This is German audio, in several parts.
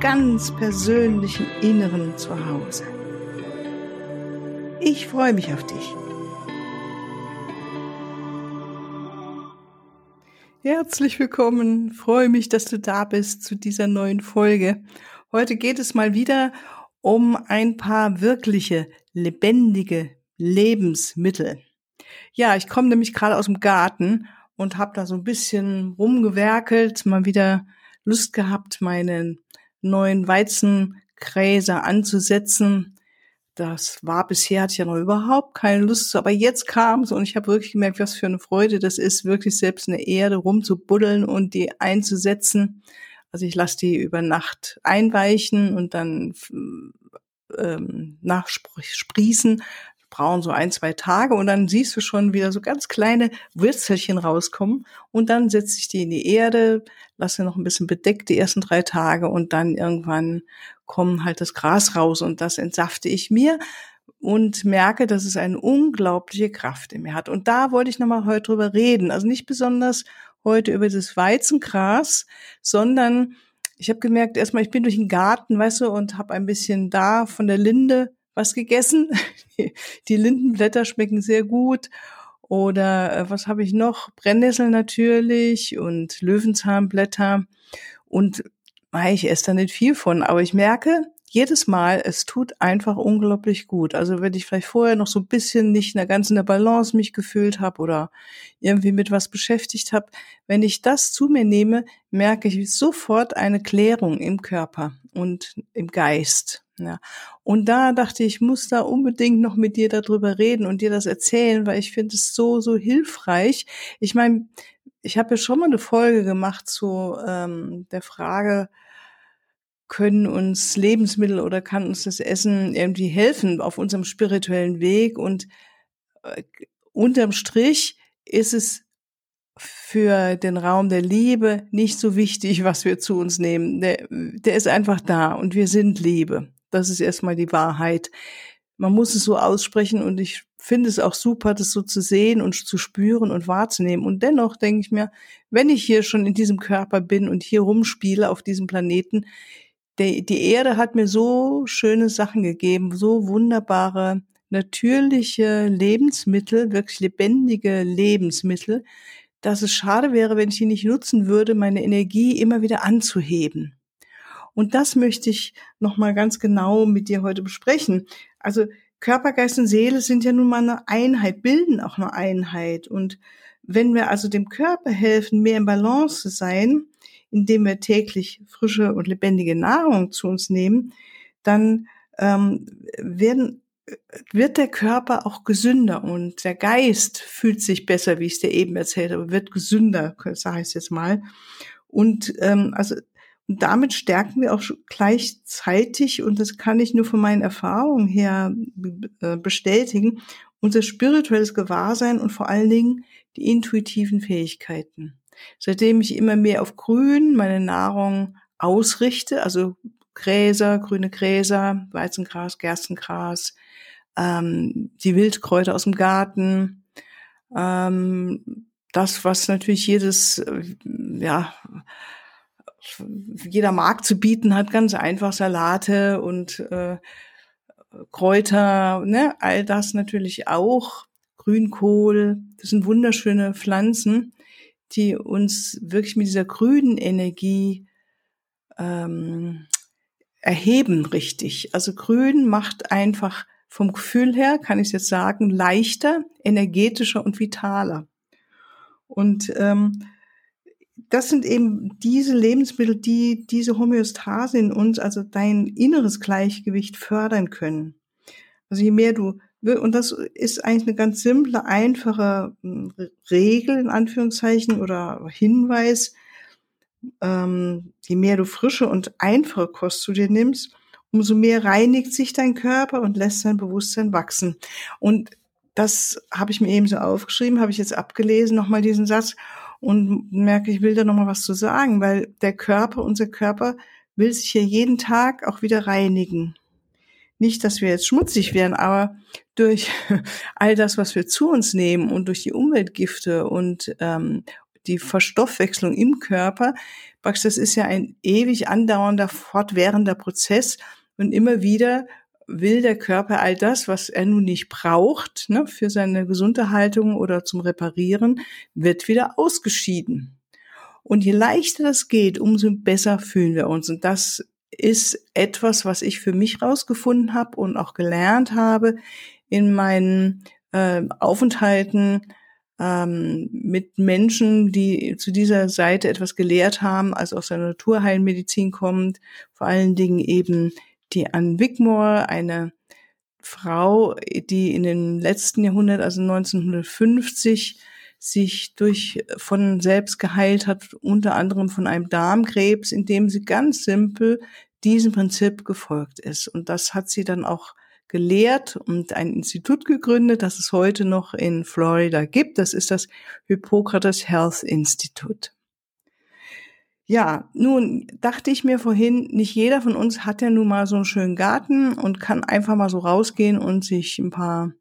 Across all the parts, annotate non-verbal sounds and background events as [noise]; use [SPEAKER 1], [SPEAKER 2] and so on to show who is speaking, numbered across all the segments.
[SPEAKER 1] ganz persönlichen Inneren zu Hause. Ich freue mich auf dich. Herzlich willkommen, freue mich, dass du da bist zu dieser neuen Folge. Heute geht es mal wieder um ein paar wirkliche, lebendige Lebensmittel. Ja, ich komme nämlich gerade aus dem Garten und habe da so ein bisschen rumgewerkelt, mal wieder Lust gehabt, meinen neuen Weizengräser anzusetzen. Das war bisher, hatte ich ja noch überhaupt keine Lust, aber jetzt kam es und ich habe wirklich gemerkt, was für eine Freude das ist, wirklich selbst in der Erde rumzubuddeln und die einzusetzen. Also ich lasse die über Nacht einweichen und dann ähm, nachsprießen, brauchen so ein, zwei Tage und dann siehst du schon wieder so ganz kleine Wurzelchen rauskommen und dann setze ich die in die Erde, lasse noch ein bisschen bedeckt die ersten drei Tage und dann irgendwann kommen halt das Gras raus und das entsafte ich mir und merke, dass es eine unglaubliche Kraft in mir hat. Und da wollte ich nochmal heute drüber reden. Also nicht besonders heute über das Weizengras, sondern ich habe gemerkt, erstmal, ich bin durch den Garten, weißt du, und habe ein bisschen da von der Linde was gegessen. [laughs] Die Lindenblätter schmecken sehr gut. Oder äh, was habe ich noch? Brennnessel natürlich und Löwenzahnblätter. Und ich esse da nicht viel von, aber ich merke, jedes Mal, es tut einfach unglaublich gut. Also wenn ich vielleicht vorher noch so ein bisschen nicht in der ganzen Balance mich gefühlt habe oder irgendwie mit was beschäftigt habe, wenn ich das zu mir nehme, merke ich sofort eine Klärung im Körper und im Geist. Ja. Und da dachte ich, ich muss da unbedingt noch mit dir darüber reden und dir das erzählen, weil ich finde es so, so hilfreich. Ich meine, ich habe ja schon mal eine Folge gemacht zu ähm, der Frage, können uns Lebensmittel oder kann uns das Essen irgendwie helfen auf unserem spirituellen Weg. Und äh, unterm Strich ist es für den Raum der Liebe nicht so wichtig, was wir zu uns nehmen. Der, der ist einfach da und wir sind Liebe. Das ist erstmal die Wahrheit. Man muss es so aussprechen und ich finde es auch super, das so zu sehen und zu spüren und wahrzunehmen. Und dennoch denke ich mir, wenn ich hier schon in diesem Körper bin und hier rumspiele auf diesem Planeten, der, die Erde hat mir so schöne Sachen gegeben, so wunderbare, natürliche Lebensmittel, wirklich lebendige Lebensmittel, dass es schade wäre, wenn ich die nicht nutzen würde, meine Energie immer wieder anzuheben. Und das möchte ich nochmal ganz genau mit dir heute besprechen. Also Körper, Geist und Seele sind ja nun mal eine Einheit, bilden auch eine Einheit. Und wenn wir also dem Körper helfen, mehr in Balance zu sein, indem wir täglich frische und lebendige Nahrung zu uns nehmen, dann ähm, werden, wird der Körper auch gesünder und der Geist fühlt sich besser, wie ich es dir eben erzählt habe, wird gesünder, sage ich es jetzt mal. Und ähm, also und damit stärken wir auch gleichzeitig, und das kann ich nur von meinen Erfahrungen her äh, bestätigen, unser spirituelles Gewahrsein und vor allen Dingen die intuitiven Fähigkeiten. Seitdem ich immer mehr auf Grün meine Nahrung ausrichte, also Gräser, grüne Gräser, Weizengras, Gerstengras, ähm, die Wildkräuter aus dem Garten, ähm, das, was natürlich jedes, äh, ja, jeder Markt zu bieten hat, ganz einfach Salate und äh, Kräuter, ne, all das natürlich auch. Grünkohl, das sind wunderschöne Pflanzen die uns wirklich mit dieser grünen Energie ähm, erheben, richtig. Also grün macht einfach vom Gefühl her, kann ich jetzt sagen, leichter, energetischer und vitaler. Und ähm, das sind eben diese Lebensmittel, die diese Homöostase in uns, also dein inneres Gleichgewicht fördern können. Also je mehr du und das ist eigentlich eine ganz simple, einfache hm, Regel in Anführungszeichen oder Hinweis. Ähm, je mehr du frische und einfache Kost zu dir nimmst, umso mehr reinigt sich dein Körper und lässt dein Bewusstsein wachsen. Und das habe ich mir eben so aufgeschrieben, habe ich jetzt abgelesen, nochmal diesen Satz und merke, ich will da nochmal was zu sagen, weil der Körper, unser Körper will sich hier jeden Tag auch wieder reinigen. Nicht, dass wir jetzt schmutzig werden, aber durch [laughs] all das, was wir zu uns nehmen und durch die Umweltgifte und ähm, die Verstoffwechslung im Körper, das ist ja ein ewig andauernder, fortwährender Prozess und immer wieder will der Körper all das, was er nun nicht braucht, ne, für seine Gesunderhaltung oder zum Reparieren, wird wieder ausgeschieden. Und je leichter das geht, umso besser fühlen wir uns. Und das ist etwas, was ich für mich rausgefunden habe und auch gelernt habe in meinen äh, Aufenthalten ähm, mit Menschen, die zu dieser Seite etwas gelehrt haben, also aus der Naturheilmedizin kommt, vor allen Dingen eben die Anne Wigmore, eine Frau, die in den letzten Jahrhundert, also 1950, sich durch von selbst geheilt hat, unter anderem von einem Darmkrebs, indem sie ganz simpel diesem Prinzip gefolgt ist. Und das hat sie dann auch gelehrt und ein Institut gegründet, das es heute noch in Florida gibt. Das ist das Hippokrates Health Institute. Ja, nun dachte ich mir vorhin, nicht jeder von uns hat ja nun mal so einen schönen Garten und kann einfach mal so rausgehen und sich ein paar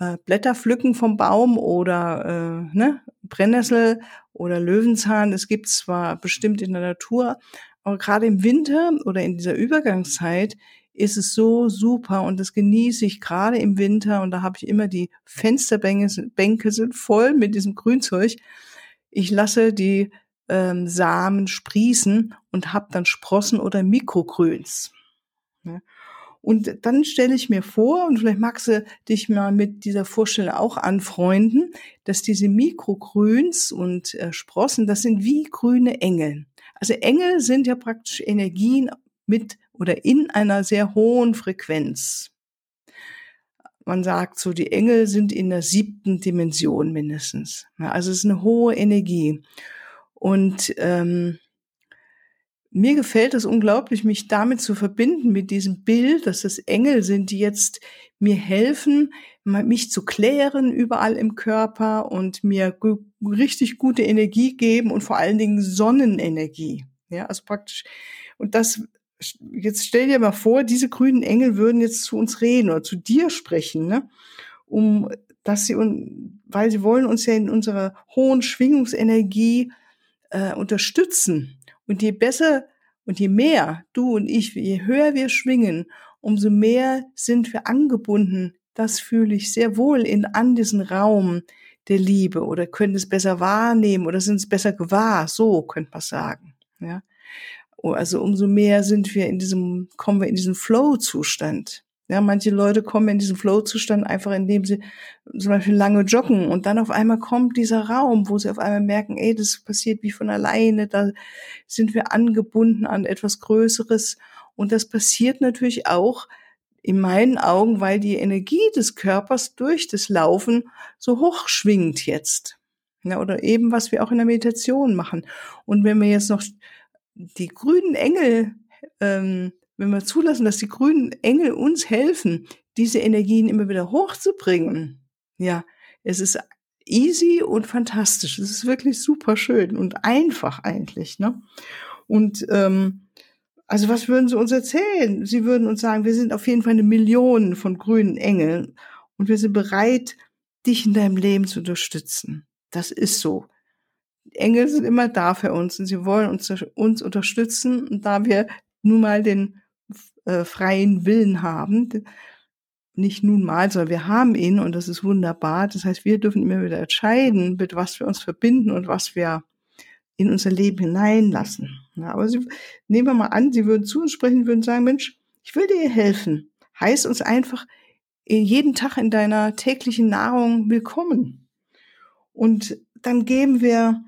[SPEAKER 1] äh, Blätter pflücken vom Baum oder äh, ne, Brennnessel oder Löwenzahn. Es gibt zwar bestimmt in der Natur, aber gerade im Winter oder in dieser Übergangszeit ist es so super und das genieße ich gerade im Winter und da habe ich immer die Fensterbänke Bänke sind voll mit diesem Grünzeug. Ich lasse die ähm, Samen sprießen und habe dann Sprossen oder Mikrogrüns. Ja. Und dann stelle ich mir vor, und vielleicht magst du dich mal mit dieser Vorstellung auch anfreunden, dass diese Mikrogrüns und äh, Sprossen, das sind wie grüne Engel. Also Engel sind ja praktisch Energien mit oder in einer sehr hohen Frequenz. Man sagt so, die Engel sind in der siebten Dimension mindestens. Also es ist eine hohe Energie. Und ähm, mir gefällt es unglaublich, mich damit zu verbinden, mit diesem Bild, dass es Engel sind, die jetzt mir helfen, mich zu klären überall im Körper und mir richtig gute Energie geben und vor allen Dingen Sonnenenergie. Ja, also praktisch. Und das, jetzt stell dir mal vor, diese grünen Engel würden jetzt zu uns reden oder zu dir sprechen, ne? Um, dass sie, weil sie wollen uns ja in unserer hohen Schwingungsenergie äh, unterstützen und je besser und je mehr du und ich, je höher wir schwingen, umso mehr sind wir angebunden. Das fühle ich sehr wohl in an diesen Raum der Liebe oder können es besser wahrnehmen oder sind es besser gewahr. So könnte man sagen. Ja. Oh, also umso mehr sind wir in diesem, kommen wir in diesen Flow-Zustand. Ja, manche Leute kommen in diesen Flow-Zustand einfach, indem sie zum Beispiel lange joggen und dann auf einmal kommt dieser Raum, wo sie auf einmal merken, ey, das passiert wie von alleine, da sind wir angebunden an etwas Größeres und das passiert natürlich auch in meinen Augen, weil die Energie des Körpers durch das Laufen so hoch schwingt jetzt. Ja, oder eben, was wir auch in der Meditation machen. Und wenn wir jetzt noch die grünen Engel ähm, wenn wir zulassen, dass die grünen Engel uns helfen, diese Energien immer wieder hochzubringen, ja, es ist easy und fantastisch. Es ist wirklich super schön und einfach eigentlich, ne? Und ähm, also was würden sie uns erzählen? Sie würden uns sagen, wir sind auf jeden Fall eine Million von grünen Engeln und wir sind bereit, dich in deinem Leben zu unterstützen. Das ist so. Engel sind immer da für uns und sie wollen uns, uns unterstützen. Und da wir nun mal den äh, freien Willen haben. Nicht nun mal, sondern wir haben ihn und das ist wunderbar. Das heißt, wir dürfen immer wieder entscheiden, mit was wir uns verbinden und was wir in unser Leben hineinlassen. Ja, aber sie, nehmen wir mal an, sie würden zu uns sprechen, würden sagen, Mensch, ich will dir helfen. Heißt uns einfach jeden Tag in deiner täglichen Nahrung willkommen. Und dann geben wir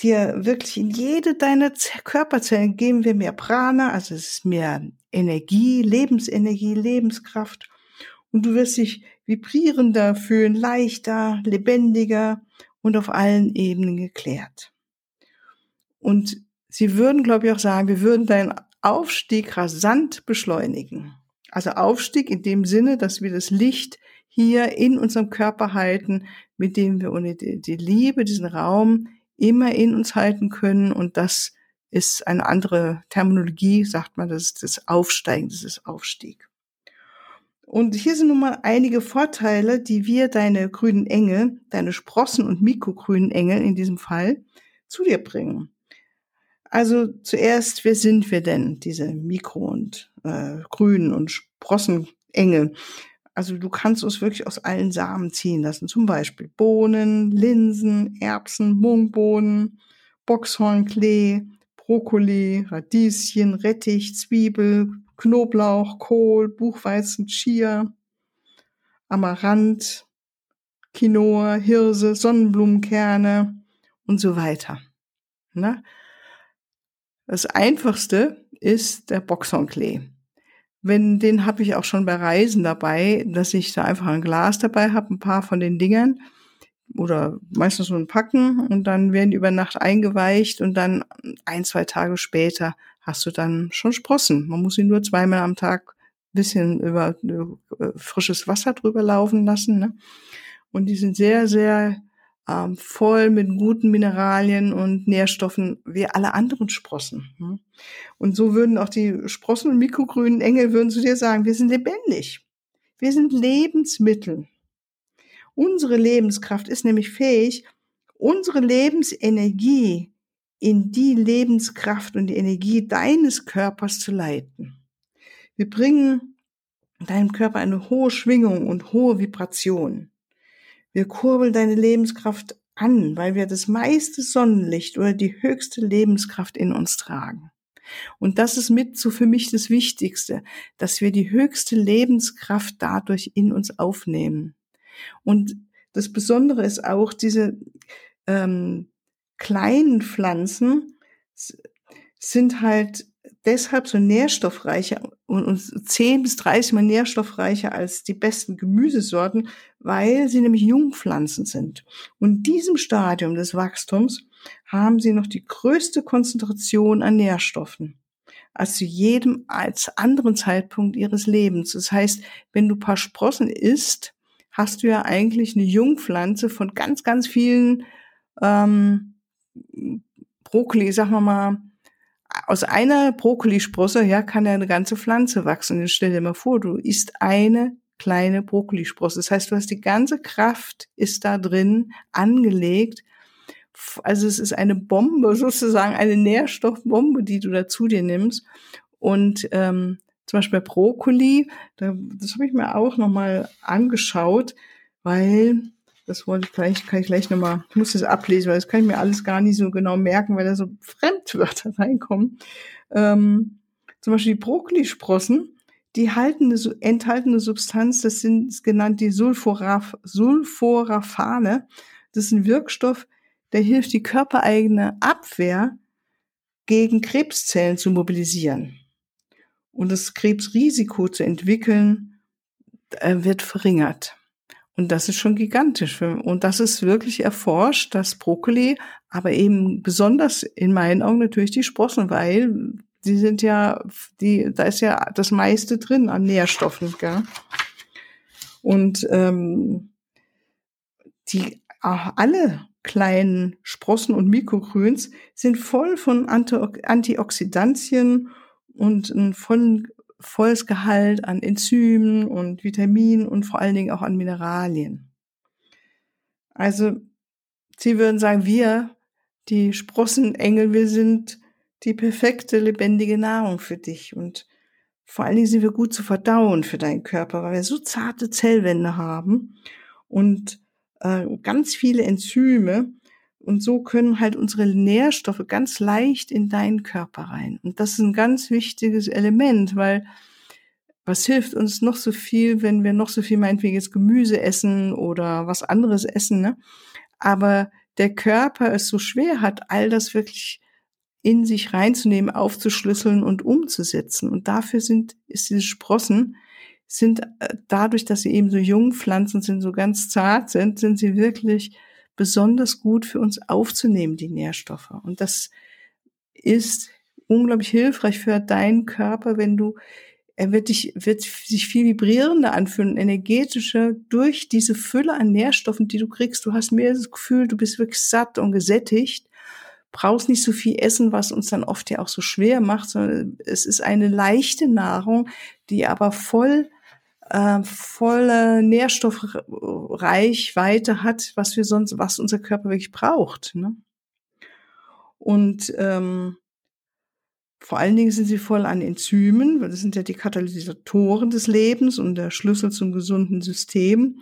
[SPEAKER 1] dir wirklich in jede deiner Körperzellen geben wir mehr Prana, also es ist mehr Energie, Lebensenergie, Lebenskraft. Und du wirst dich vibrierender fühlen, leichter, lebendiger und auf allen Ebenen geklärt. Und sie würden, glaube ich, auch sagen, wir würden dein Aufstieg rasant beschleunigen. Also Aufstieg in dem Sinne, dass wir das Licht hier in unserem Körper halten, mit dem wir ohne die Liebe, diesen Raum immer in uns halten können. Und das ist eine andere Terminologie, sagt man, das ist das Aufsteigen, das ist Aufstieg. Und hier sind nun mal einige Vorteile, die wir, deine grünen Engel, deine Sprossen und mikrogrünen Engel in diesem Fall, zu dir bringen. Also zuerst, wer sind wir denn, diese Mikro- und äh, Grünen und Sprossenengel? Also du kannst uns wirklich aus allen Samen ziehen lassen. Zum Beispiel Bohnen, Linsen, Erbsen, Mungbohnen, Boxhornklee, Brokkoli, Radieschen, Rettich, Zwiebel, Knoblauch, Kohl, Buchweizen, Chia, Amaranth, Quinoa, Hirse, Sonnenblumenkerne und so weiter. Ne? Das einfachste ist der Boxhornklee. Wenn, den habe ich auch schon bei Reisen dabei, dass ich da einfach ein Glas dabei habe, ein paar von den Dingern oder meistens so ein Packen und dann werden die über Nacht eingeweicht und dann ein, zwei Tage später hast du dann schon Sprossen. Man muss sie nur zweimal am Tag bisschen über äh, frisches Wasser drüber laufen lassen. Ne? Und die sind sehr, sehr ähm, voll mit guten Mineralien und Nährstoffen wie alle anderen Sprossen. Ne? Und so würden auch die Sprossen und mikrogrünen Engel würden zu dir sagen, wir sind lebendig. Wir sind Lebensmittel. Unsere Lebenskraft ist nämlich fähig, unsere Lebensenergie in die Lebenskraft und die Energie deines Körpers zu leiten. Wir bringen deinem Körper eine hohe Schwingung und hohe Vibration. Wir kurbeln deine Lebenskraft an, weil wir das meiste Sonnenlicht oder die höchste Lebenskraft in uns tragen. Und das ist mit so für mich das Wichtigste, dass wir die höchste Lebenskraft dadurch in uns aufnehmen. Und das Besondere ist auch diese ähm, kleinen Pflanzen sind halt deshalb so nährstoffreicher und, zehn bis 30 mal nährstoffreicher als die besten Gemüsesorten, weil sie nämlich Jungpflanzen sind. Und in diesem Stadium des Wachstums haben sie noch die größte Konzentration an Nährstoffen als zu jedem als anderen Zeitpunkt ihres Lebens. Das heißt, wenn du paar Sprossen isst, hast du ja eigentlich eine Jungpflanze von ganz, ganz vielen ähm, Brokkoli, sagen wir mal, aus einer Brokkolisprosse, ja, kann ja eine ganze Pflanze wachsen. Jetzt stell dir mal vor, du isst eine kleine Brokkolisprosse. Das heißt, du hast die ganze Kraft ist da drin angelegt. Also es ist eine Bombe, [laughs] sozusagen eine Nährstoffbombe, die du da zu dir nimmst. Und ähm, zum Beispiel Brokkoli, da, das habe ich mir auch nochmal angeschaut, weil das wollte ich gleich, kann ich gleich nochmal, ich muss das ablesen, weil das kann ich mir alles gar nicht so genau merken, weil da so Fremdwörter [laughs] reinkommen. Ähm, zum Beispiel die Brokkolisprossen, die halten eine, enthalten eine Substanz, das sind genannt die Sulforaf, Sulforaphane. Das ist ein Wirkstoff, der hilft, die körpereigene Abwehr gegen Krebszellen zu mobilisieren. Und das Krebsrisiko zu entwickeln, äh, wird verringert. Und das ist schon gigantisch. Und das ist wirklich erforscht, das Brokkoli, aber eben besonders in meinen Augen natürlich die Sprossen, weil die sind ja, die, da ist ja das meiste drin an Nährstoffen. Gell? Und ähm, die alle kleinen Sprossen und Mikrogrüns sind voll von Antioxidantien und vollen volles Gehalt an Enzymen und Vitaminen und vor allen Dingen auch an Mineralien. Also, Sie würden sagen, wir, die Sprossenengel, wir sind die perfekte lebendige Nahrung für dich und vor allen Dingen sind wir gut zu verdauen für deinen Körper, weil wir so zarte Zellwände haben und äh, ganz viele Enzyme, und so können halt unsere Nährstoffe ganz leicht in deinen Körper rein. Und das ist ein ganz wichtiges Element, weil was hilft uns noch so viel, wenn wir noch so viel meinetwegen jetzt Gemüse essen oder was anderes essen, ne? Aber der Körper es so schwer hat, all das wirklich in sich reinzunehmen, aufzuschlüsseln und umzusetzen. Und dafür sind, ist diese Sprossen, sind äh, dadurch, dass sie eben so jung Pflanzen sind, so ganz zart sind, sind sie wirklich besonders gut für uns aufzunehmen, die Nährstoffe. Und das ist unglaublich hilfreich für deinen Körper, wenn du er wird dich, wird sich viel vibrierender anfühlen, energetischer durch diese Fülle an Nährstoffen, die du kriegst. Du hast mehr das Gefühl, du bist wirklich satt und gesättigt, brauchst nicht so viel essen, was uns dann oft ja auch so schwer macht, sondern es ist eine leichte Nahrung, die aber voll äh, volle Nährstoffreichweite hat, was wir sonst, was unser Körper wirklich braucht. Ne? Und ähm, vor allen Dingen sind sie voll an Enzymen, weil das sind ja die Katalysatoren des Lebens und der Schlüssel zum gesunden System.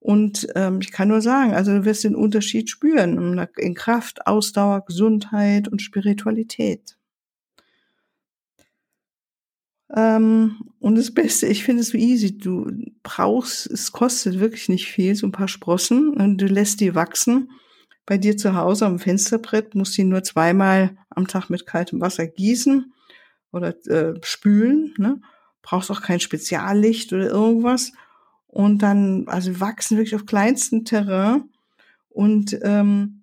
[SPEAKER 1] Und ähm, ich kann nur sagen, also du wirst den Unterschied spüren in Kraft, Ausdauer, Gesundheit und Spiritualität. Ähm, und das Beste, ich finde es so easy. Du brauchst, es kostet wirklich nicht viel, so ein paar Sprossen und du lässt die wachsen bei dir zu Hause am Fensterbrett, musst die nur zweimal am Tag mit kaltem Wasser gießen oder äh, spülen. Ne? Brauchst auch kein Speziallicht oder irgendwas. Und dann, also wachsen wirklich auf kleinstem Terrain und ähm,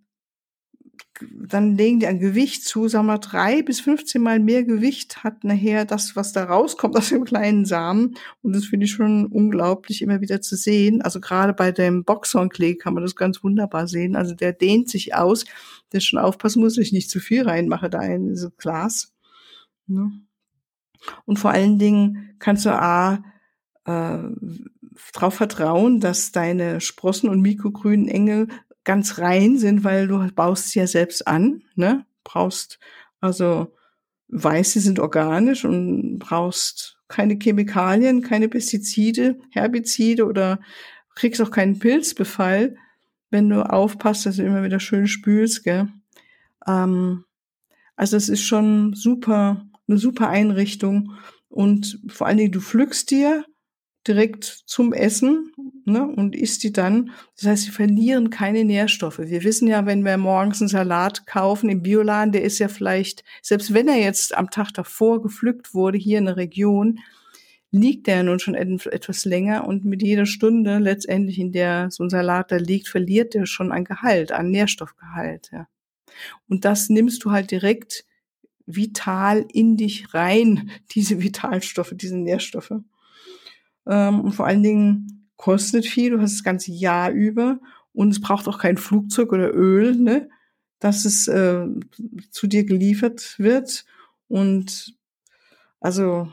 [SPEAKER 1] dann legen die ein Gewicht zu, sagen wir drei bis 15 Mal mehr Gewicht hat nachher das, was da rauskommt aus dem kleinen Samen. Und das finde ich schon unglaublich immer wieder zu sehen. Also gerade bei dem Boxhornklee kann man das ganz wunderbar sehen. Also der dehnt sich aus. Der schon aufpassen muss, dass ich nicht zu viel reinmache da in dieses Glas. Ne? Und vor allen Dingen kannst du A, äh, darauf vertrauen, dass deine Sprossen und mikrogrünen Engel ganz rein sind, weil du baust sie ja selbst an, ne? Brauchst also weißt, sie sind organisch und brauchst keine Chemikalien, keine Pestizide, Herbizide oder kriegst auch keinen Pilzbefall, wenn du aufpasst, dass du immer wieder schön spülst, gell? Ähm, also es ist schon super, eine super Einrichtung und vor allen Dingen du pflückst dir direkt zum Essen ne, und isst die dann. Das heißt, sie verlieren keine Nährstoffe. Wir wissen ja, wenn wir morgens einen Salat kaufen im Bioladen, der ist ja vielleicht, selbst wenn er jetzt am Tag davor gepflückt wurde, hier in der Region, liegt der nun schon etwas länger und mit jeder Stunde letztendlich, in der so ein Salat da liegt, verliert der schon an Gehalt, an Nährstoffgehalt. Ja. Und das nimmst du halt direkt vital in dich rein, [laughs] diese Vitalstoffe, diese Nährstoffe. Ähm, und vor allen Dingen kostet viel, du hast das ganze Jahr über und es braucht auch kein Flugzeug oder Öl, ne, dass es äh, zu dir geliefert wird. Und also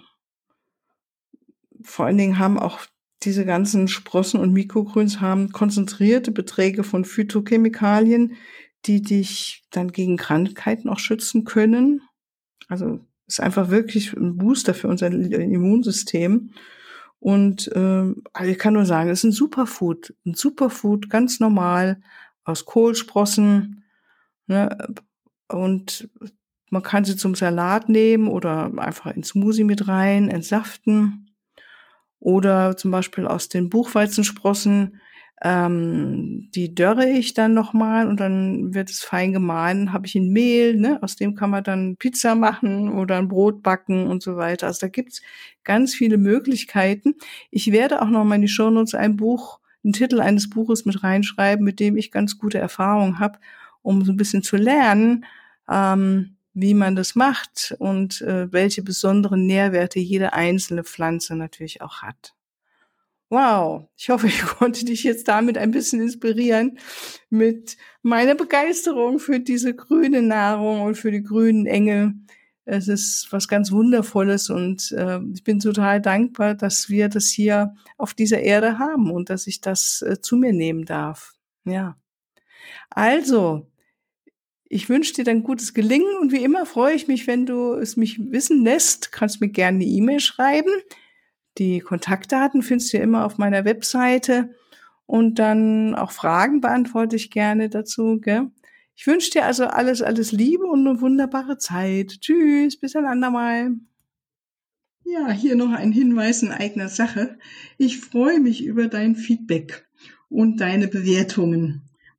[SPEAKER 1] vor allen Dingen haben auch diese ganzen Sprossen und Mikrogrüns haben konzentrierte Beträge von Phytochemikalien, die dich dann gegen Krankheiten auch schützen können. Also ist einfach wirklich ein Booster für unser Immunsystem. Und äh, also ich kann nur sagen, es ist ein Superfood, ein Superfood, ganz normal aus Kohlsprossen. Ne? Und man kann sie zum Salat nehmen oder einfach ins Smoothie mit rein, entsaften. Oder zum Beispiel aus den Buchweizensprossen ähm, die dörre ich dann nochmal und dann wird es fein gemahlen, habe ich ein Mehl, ne, aus dem kann man dann Pizza machen oder ein Brot backen und so weiter. Also da gibt's ganz viele Möglichkeiten. Ich werde auch noch mal in die Shownotes ein Buch, einen Titel eines Buches mit reinschreiben, mit dem ich ganz gute Erfahrungen habe, um so ein bisschen zu lernen, ähm, wie man das macht und äh, welche besonderen Nährwerte jede einzelne Pflanze natürlich auch hat. Wow, ich hoffe, [laughs] ich konnte dich jetzt damit ein bisschen inspirieren mit meiner Begeisterung für diese grüne Nahrung und für die grünen Engel. Es ist was ganz Wundervolles und äh, ich bin total dankbar, dass wir das hier auf dieser Erde haben und dass ich das äh, zu mir nehmen darf. Ja. Also, ich wünsche dir dann gutes Gelingen und wie immer freue ich mich, wenn du es mich wissen lässt. Kannst mir gerne eine E-Mail schreiben die Kontaktdaten findest du ja immer auf meiner Webseite und dann auch Fragen beantworte ich gerne dazu. Gell? Ich wünsche dir also alles, alles Liebe und eine wunderbare Zeit. Tschüss, bis ein andermal. Ja, hier noch ein Hinweis in eigener Sache. Ich freue mich über dein Feedback und deine Bewertungen